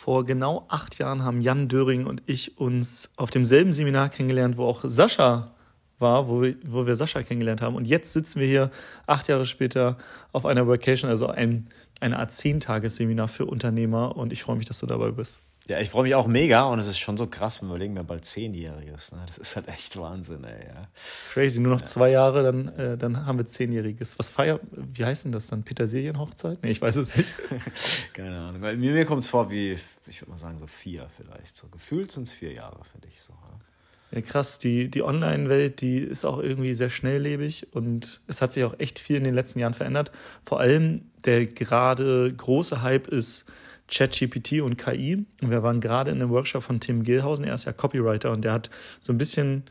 vor genau acht Jahren haben Jan Döring und ich uns auf demselben Seminar kennengelernt, wo auch Sascha war, wo wir, wo wir Sascha kennengelernt haben. Und jetzt sitzen wir hier acht Jahre später auf einer Vacation, also ein, eine Art Zehntagesseminar für Unternehmer. Und ich freue mich, dass du dabei bist. Ja, ich freue mich auch mega und es ist schon so krass, wenn wir überlegen, wir bald Zehnjähriges. Ne? Das ist halt echt Wahnsinn, ey. Ja. Crazy, nur noch ja. zwei Jahre, dann, äh, dann haben wir Zehnjähriges. Was feiert, wie heißt denn das dann? Petersilienhochzeit? Nee, ich weiß es nicht. Keine Ahnung. Mir, mir kommt es vor wie, ich würde mal sagen, so vier vielleicht. So gefühlt sind es vier Jahre für dich so. Ja? Ja, krass. Die, die Online-Welt, die ist auch irgendwie sehr schnelllebig und es hat sich auch echt viel in den letzten Jahren verändert. Vor allem der gerade große Hype ist ChatGPT und KI. Und wir waren gerade in einem Workshop von Tim Gilhausen, er ist ja Copywriter und der hat so ein bisschen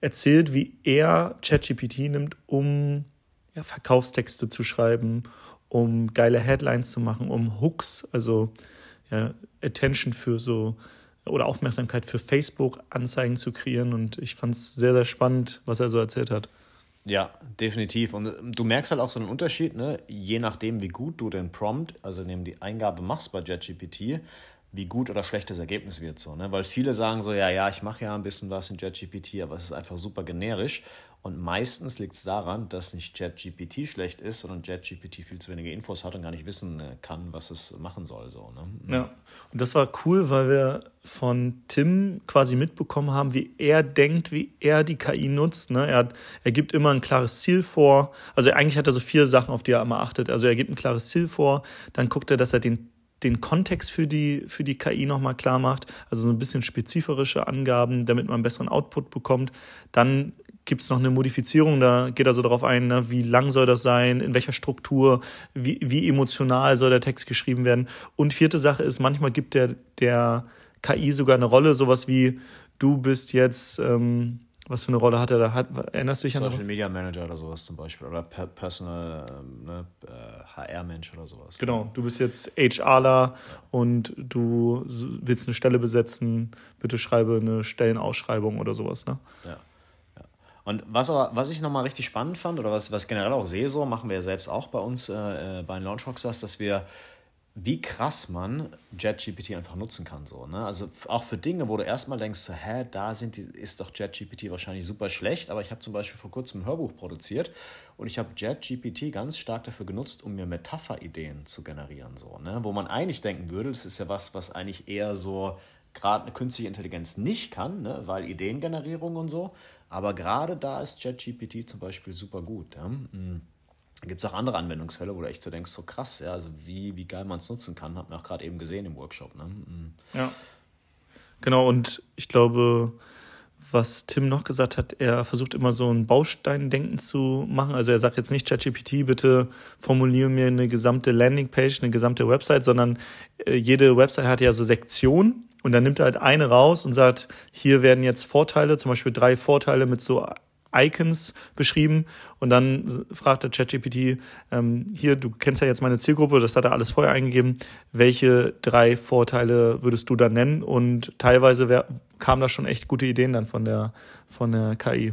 erzählt, wie er ChatGPT nimmt, um ja, Verkaufstexte zu schreiben, um geile Headlines zu machen, um Hooks, also ja, Attention für so oder Aufmerksamkeit für Facebook-Anzeigen zu kreieren. Und ich fand es sehr, sehr spannend, was er so erzählt hat. Ja, definitiv. Und ähm, du merkst halt auch so einen Unterschied, ne? je nachdem, wie gut du den Prompt, also neben die Eingabe machst bei JetGPT, wie gut oder schlecht das Ergebnis wird. So, ne? Weil viele sagen so, ja, ja, ich mache ja ein bisschen was in JetGPT, aber es ist einfach super generisch. Und meistens liegt es daran, dass nicht JetGPT schlecht ist, sondern JetGPT viel zu wenige Infos hat und gar nicht wissen äh, kann, was es machen soll. So, ne? Mhm. Ja, und das war cool, weil wir von Tim quasi mitbekommen haben, wie er denkt, wie er die KI nutzt. Ne? Er, hat, er gibt immer ein klares Ziel vor. Also eigentlich hat er so vier Sachen, auf die er immer achtet. Also er gibt ein klares Ziel vor, dann guckt er, dass er den den Kontext für die, für die KI nochmal klar macht, also so ein bisschen spezifische Angaben, damit man einen besseren Output bekommt. Dann gibt es noch eine Modifizierung, da geht er so darauf ein, ne, wie lang soll das sein, in welcher Struktur, wie, wie emotional soll der Text geschrieben werden. Und vierte Sache ist, manchmal gibt der, der KI sogar eine Rolle, sowas wie, du bist jetzt, ähm, was für eine Rolle hat er da? Hat, erinnerst du dich Social an Social Media Manager oder sowas zum Beispiel oder Personal ähm, ne, HR-Mensch äh, oder sowas. Genau, du bist jetzt HRler ja. und du willst eine Stelle besetzen, bitte schreibe eine Stellenausschreibung oder sowas, ne? Ja. Und was, aber, was ich nochmal richtig spannend fand, oder was, was generell auch sehe, so machen wir ja selbst auch bei uns äh, äh bei den Launch Rockstars, dass wir, wie krass man JetGPT einfach nutzen kann. So, ne? Also auch für Dinge, wo du erstmal denkst, so, hä, da sind die, ist doch JetGPT wahrscheinlich super schlecht, aber ich habe zum Beispiel vor kurzem ein Hörbuch produziert und ich habe JetGPT ganz stark dafür genutzt, um mir Metapherideen zu generieren. So, ne? Wo man eigentlich denken würde, das ist ja was, was eigentlich eher so gerade eine künstliche Intelligenz nicht kann, ne? weil Ideengenerierung und so. Aber gerade da ist ChatGPT zum Beispiel super gut. Ja? Mhm. Gibt es auch andere Anwendungsfälle, wo du echt so denkst, so krass, ja, also wie, wie geil man es nutzen kann, hat man auch gerade eben gesehen im Workshop. Ne? Mhm. Ja. Genau, und ich glaube, was Tim noch gesagt hat, er versucht immer so ein Bausteindenken zu machen. Also er sagt jetzt nicht ChatGPT, bitte formuliere mir eine gesamte Landingpage, eine gesamte Website, sondern äh, jede Website hat ja so Sektionen und dann nimmt er halt eine raus und sagt, hier werden jetzt Vorteile, zum Beispiel drei Vorteile mit so Icons beschrieben und dann fragt der ChatGPT, ähm, hier, du kennst ja jetzt meine Zielgruppe, das hat er alles vorher eingegeben, welche drei Vorteile würdest du da nennen? Und teilweise kamen da schon echt gute Ideen dann von der, von der KI.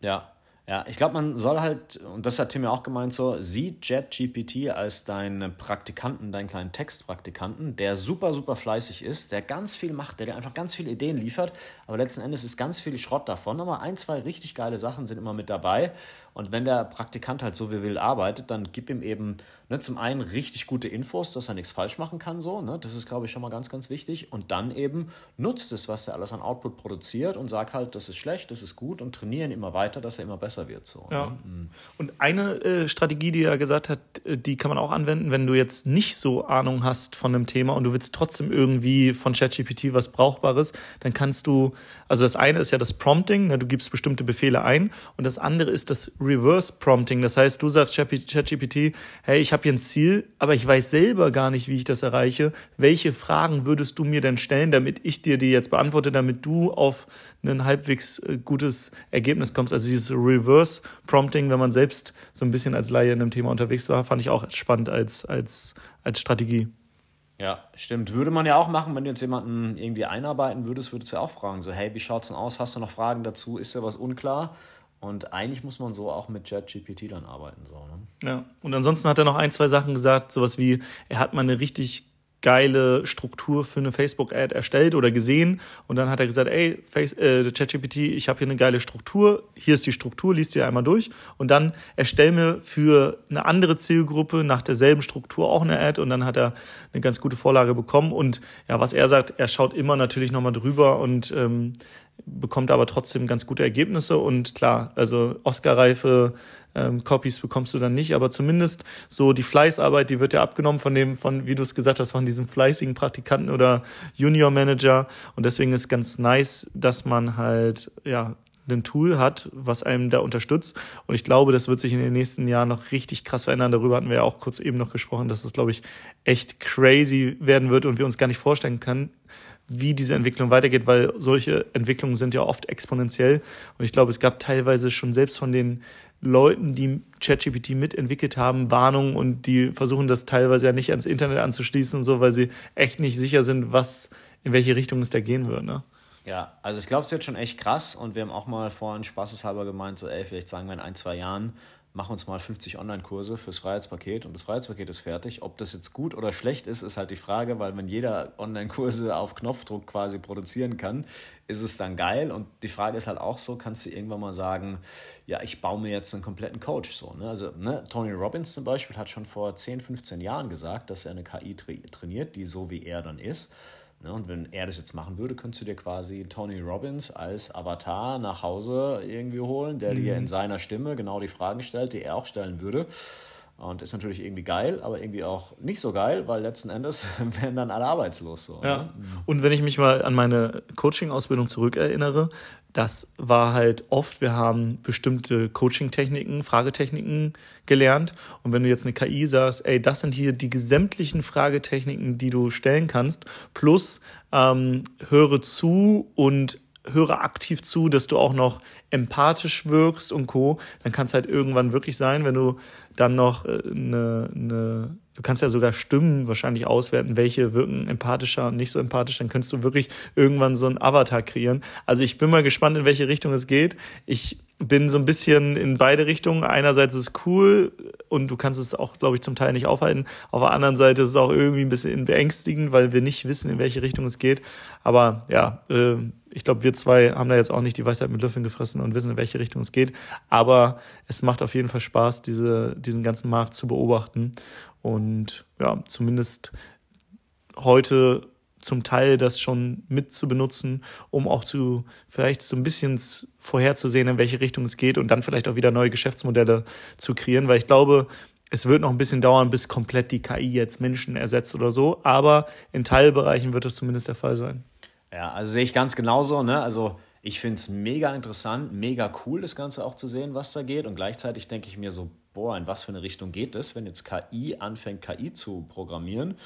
Ja, ja, ich glaube, man soll halt, und das hat Tim ja auch gemeint, so, sieh JetGPT als deinen Praktikanten, deinen kleinen Textpraktikanten, der super, super fleißig ist, der ganz viel macht, der dir einfach ganz viele Ideen liefert, aber letzten Endes ist ganz viel Schrott davon. Aber ein, zwei richtig geile Sachen sind immer mit dabei. Und wenn der Praktikant halt so wie will arbeitet, dann gib ihm eben ne, zum einen richtig gute Infos, dass er nichts falsch machen kann. So, ne? Das ist, glaube ich, schon mal ganz, ganz wichtig. Und dann eben nutzt es, was er alles an Output produziert und sag halt, das ist schlecht, das ist gut und trainieren immer weiter, dass er immer besser wird. So, ja. Ne? Mhm. Und eine äh, Strategie, die er gesagt hat, äh, die kann man auch anwenden, wenn du jetzt nicht so Ahnung hast von einem Thema und du willst trotzdem irgendwie von ChatGPT was Brauchbares, dann kannst du, also das eine ist ja das Prompting, ne? du gibst bestimmte Befehle ein und das andere ist das Reverse Prompting. Das heißt, du sagst ChatGPT, hey, ich habe hier ein Ziel, aber ich weiß selber gar nicht, wie ich das erreiche. Welche Fragen würdest du mir denn stellen, damit ich dir die jetzt beantworte, damit du auf ein halbwegs äh, gutes Ergebnis kommst? Also dieses Reverse Prompting, wenn man selbst so ein bisschen als Laie in einem Thema unterwegs war, fand ich auch spannend als, als, als Strategie. Ja, stimmt. Würde man ja auch machen, wenn du jetzt jemanden irgendwie einarbeiten würdest, würdest du ja auch fragen, so, hey, wie schaut's denn aus? Hast du noch Fragen dazu? Ist ja was unklar? Und eigentlich muss man so auch mit JetGPT dann arbeiten. So, ne? Ja, und ansonsten hat er noch ein, zwei Sachen gesagt, sowas wie, er hat mal eine richtig geile Struktur für eine Facebook-Ad erstellt oder gesehen. Und dann hat er gesagt, ey, äh, ChatGPT, ich habe hier eine geile Struktur, hier ist die Struktur, liest dir einmal durch. Und dann erstell mir für eine andere Zielgruppe nach derselben Struktur auch eine Ad. Und dann hat er eine ganz gute Vorlage bekommen. Und ja, was er sagt, er schaut immer natürlich nochmal drüber und ähm, bekommt aber trotzdem ganz gute Ergebnisse. Und klar, also Oscar-reife ähm, Copies bekommst du dann nicht, aber zumindest so die Fleißarbeit, die wird ja abgenommen von dem, von, wie du es gesagt hast, von diesem fleißigen Praktikanten oder Junior Manager und deswegen ist ganz nice, dass man halt, ja, ein Tool hat, was einem da unterstützt. Und ich glaube, das wird sich in den nächsten Jahren noch richtig krass verändern. Darüber hatten wir ja auch kurz eben noch gesprochen, dass es, glaube ich, echt crazy werden wird und wir uns gar nicht vorstellen können, wie diese Entwicklung weitergeht, weil solche Entwicklungen sind ja oft exponentiell. Und ich glaube, es gab teilweise schon selbst von den Leuten, die ChatGPT mitentwickelt haben, Warnungen und die versuchen das teilweise ja nicht ans Internet anzuschließen, so weil sie echt nicht sicher sind, was in welche Richtung es da gehen wird. Ne? Ja, also ich glaube, es wird schon echt krass und wir haben auch mal vorhin spaßeshalber gemeint, so ey, vielleicht sagen wir in ein, zwei Jahren, mach uns mal 50 Online-Kurse fürs Freiheitspaket und das Freiheitspaket ist fertig. Ob das jetzt gut oder schlecht ist, ist halt die Frage, weil wenn jeder Online-Kurse auf Knopfdruck quasi produzieren kann, ist es dann geil. Und die Frage ist halt auch so, kannst du irgendwann mal sagen, ja, ich baue mir jetzt einen kompletten Coach so. Ne? Also ne, Tony Robbins zum Beispiel hat schon vor 10, 15 Jahren gesagt, dass er eine KI tra trainiert, die so wie er dann ist. Ne, und wenn er das jetzt machen würde, könntest du dir quasi Tony Robbins als Avatar nach Hause irgendwie holen, der mhm. dir in seiner Stimme genau die Fragen stellt, die er auch stellen würde. Und ist natürlich irgendwie geil, aber irgendwie auch nicht so geil, weil letzten Endes werden dann alle arbeitslos. So, ja. Ne? Und wenn ich mich mal an meine Coaching-Ausbildung zurückerinnere, das war halt oft, wir haben bestimmte Coaching-Techniken, Fragetechniken gelernt. Und wenn du jetzt eine KI sagst, ey, das sind hier die gesämtlichen Fragetechniken, die du stellen kannst, plus ähm, höre zu und höre aktiv zu, dass du auch noch empathisch wirkst und co., dann kann es halt irgendwann wirklich sein, wenn du dann noch eine, äh, eine du kannst ja sogar Stimmen wahrscheinlich auswerten, welche wirken empathischer und nicht so empathisch, dann könntest du wirklich irgendwann so einen Avatar kreieren. Also ich bin mal gespannt, in welche Richtung es geht. Ich bin so ein bisschen in beide Richtungen. Einerseits ist es cool und du kannst es auch, glaube ich, zum Teil nicht aufhalten. Auf der anderen Seite ist es auch irgendwie ein bisschen beängstigend, weil wir nicht wissen, in welche Richtung es geht. Aber ja, äh, ich glaube, wir zwei haben da jetzt auch nicht die Weisheit mit Löffeln gefressen und wissen, in welche Richtung es geht. Aber es macht auf jeden Fall Spaß, diese, diesen ganzen Markt zu beobachten und ja, zumindest heute zum Teil das schon mit zu benutzen, um auch zu vielleicht so ein bisschen vorherzusehen, in welche Richtung es geht und dann vielleicht auch wieder neue Geschäftsmodelle zu kreieren, weil ich glaube, es wird noch ein bisschen dauern, bis komplett die KI jetzt Menschen ersetzt oder so, aber in Teilbereichen wird das zumindest der Fall sein. Ja, also sehe ich ganz genauso. Ne? Also ich finde es mega interessant, mega cool, das Ganze auch zu sehen, was da geht. Und gleichzeitig denke ich mir so, boah, in was für eine Richtung geht es, wenn jetzt KI anfängt, KI zu programmieren.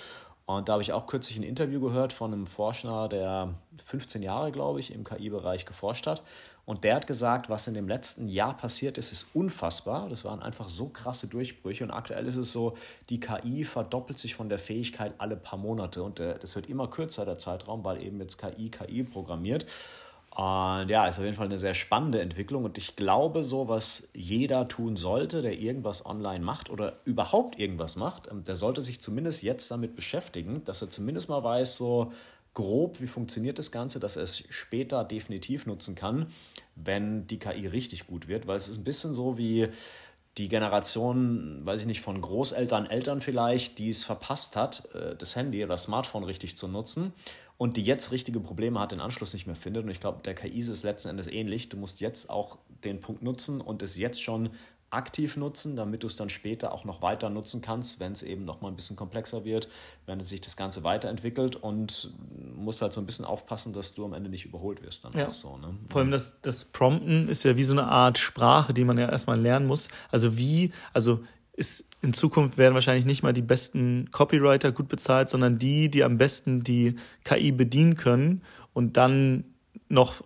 Und da habe ich auch kürzlich ein Interview gehört von einem Forscher, der 15 Jahre, glaube ich, im KI-Bereich geforscht hat. Und der hat gesagt, was in dem letzten Jahr passiert ist, ist unfassbar. Das waren einfach so krasse Durchbrüche. Und aktuell ist es so, die KI verdoppelt sich von der Fähigkeit alle paar Monate. Und äh, das wird immer kürzer, der Zeitraum, weil eben jetzt KI KI programmiert. Und ja, ist auf jeden Fall eine sehr spannende Entwicklung. Und ich glaube, so was jeder tun sollte, der irgendwas online macht oder überhaupt irgendwas macht, ähm, der sollte sich zumindest jetzt damit beschäftigen, dass er zumindest mal weiß, so grob, wie funktioniert das Ganze, dass er es später definitiv nutzen kann, wenn die KI richtig gut wird. Weil es ist ein bisschen so wie die Generation, weiß ich nicht, von Großeltern, Eltern vielleicht, die es verpasst hat, äh, das Handy oder das Smartphone richtig zu nutzen und die jetzt richtige Probleme hat, den Anschluss nicht mehr findet. Und ich glaube, der KI ist es letzten Endes ähnlich. Du musst jetzt auch den Punkt nutzen und es jetzt schon aktiv nutzen, damit du es dann später auch noch weiter nutzen kannst, wenn es eben noch mal ein bisschen komplexer wird, wenn sich das Ganze weiterentwickelt und musst halt so ein bisschen aufpassen, dass du am Ende nicht überholt wirst. Dann ja. so, ne? Vor allem das, das Prompten ist ja wie so eine Art Sprache, die man ja erstmal lernen muss. Also wie, also ist in Zukunft werden wahrscheinlich nicht mal die besten Copywriter gut bezahlt, sondern die, die am besten die KI bedienen können und dann noch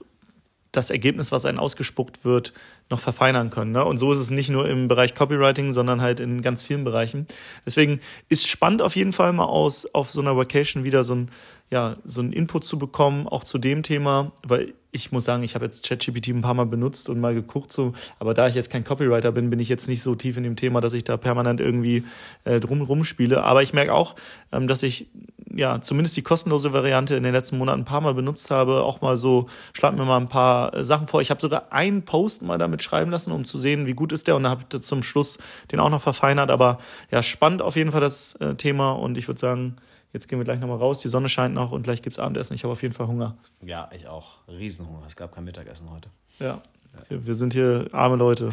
das Ergebnis, was einem ausgespuckt wird, noch verfeinern können. Ne? Und so ist es nicht nur im Bereich Copywriting, sondern halt in ganz vielen Bereichen. Deswegen ist spannend auf jeden Fall mal aus, auf so einer Vacation wieder so ein, ja, so ein Input zu bekommen, auch zu dem Thema, weil ich muss sagen, ich habe jetzt ChatGPT ein paar Mal benutzt und mal geguckt, so, aber da ich jetzt kein Copywriter bin, bin ich jetzt nicht so tief in dem Thema, dass ich da permanent irgendwie äh, drum rumspiele. Aber ich merke auch, ähm, dass ich ja zumindest die kostenlose Variante in den letzten Monaten ein paar Mal benutzt habe, auch mal so, schlag mir mal ein paar äh, Sachen vor. Ich habe sogar einen Post mal damit schreiben lassen, um zu sehen, wie gut ist der und dann habe ich zum Schluss den auch noch verfeinert. Aber ja, spannend auf jeden Fall das äh, Thema und ich würde sagen, Jetzt gehen wir gleich nochmal raus. Die Sonne scheint noch und gleich gibt's Abendessen. Ich habe auf jeden Fall Hunger. Ja, ich auch. Riesenhunger. Es gab kein Mittagessen heute. Ja. Wir sind hier arme Leute.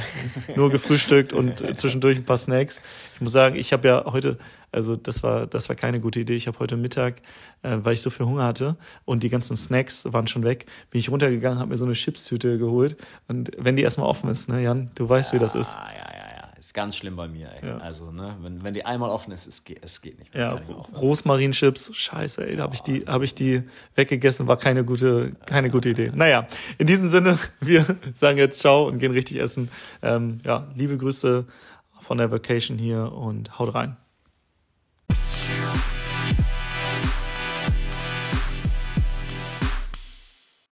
Nur gefrühstückt und zwischendurch ein paar Snacks. Ich muss sagen, ich habe ja heute, also das war, das war keine gute Idee. Ich habe heute Mittag, äh, weil ich so viel Hunger hatte und die ganzen Snacks waren schon weg, bin ich runtergegangen, habe mir so eine Chipstüte geholt. Und wenn die erstmal offen ist, ne, Jan, du weißt, ja, wie das ist. Ja, ja, ja. Ist ganz schlimm bei mir, ey. Ja. Also, ne, wenn, wenn die einmal offen ist, es geht, es geht nicht mehr. Ja, Rosmarinchips, scheiße, ey, da habe ich die, habe ich die weggegessen, war keine gute, keine gute Idee. Naja, in diesem Sinne, wir sagen jetzt Ciao und gehen richtig essen. Ähm, ja, liebe Grüße von der Vacation hier und haut rein.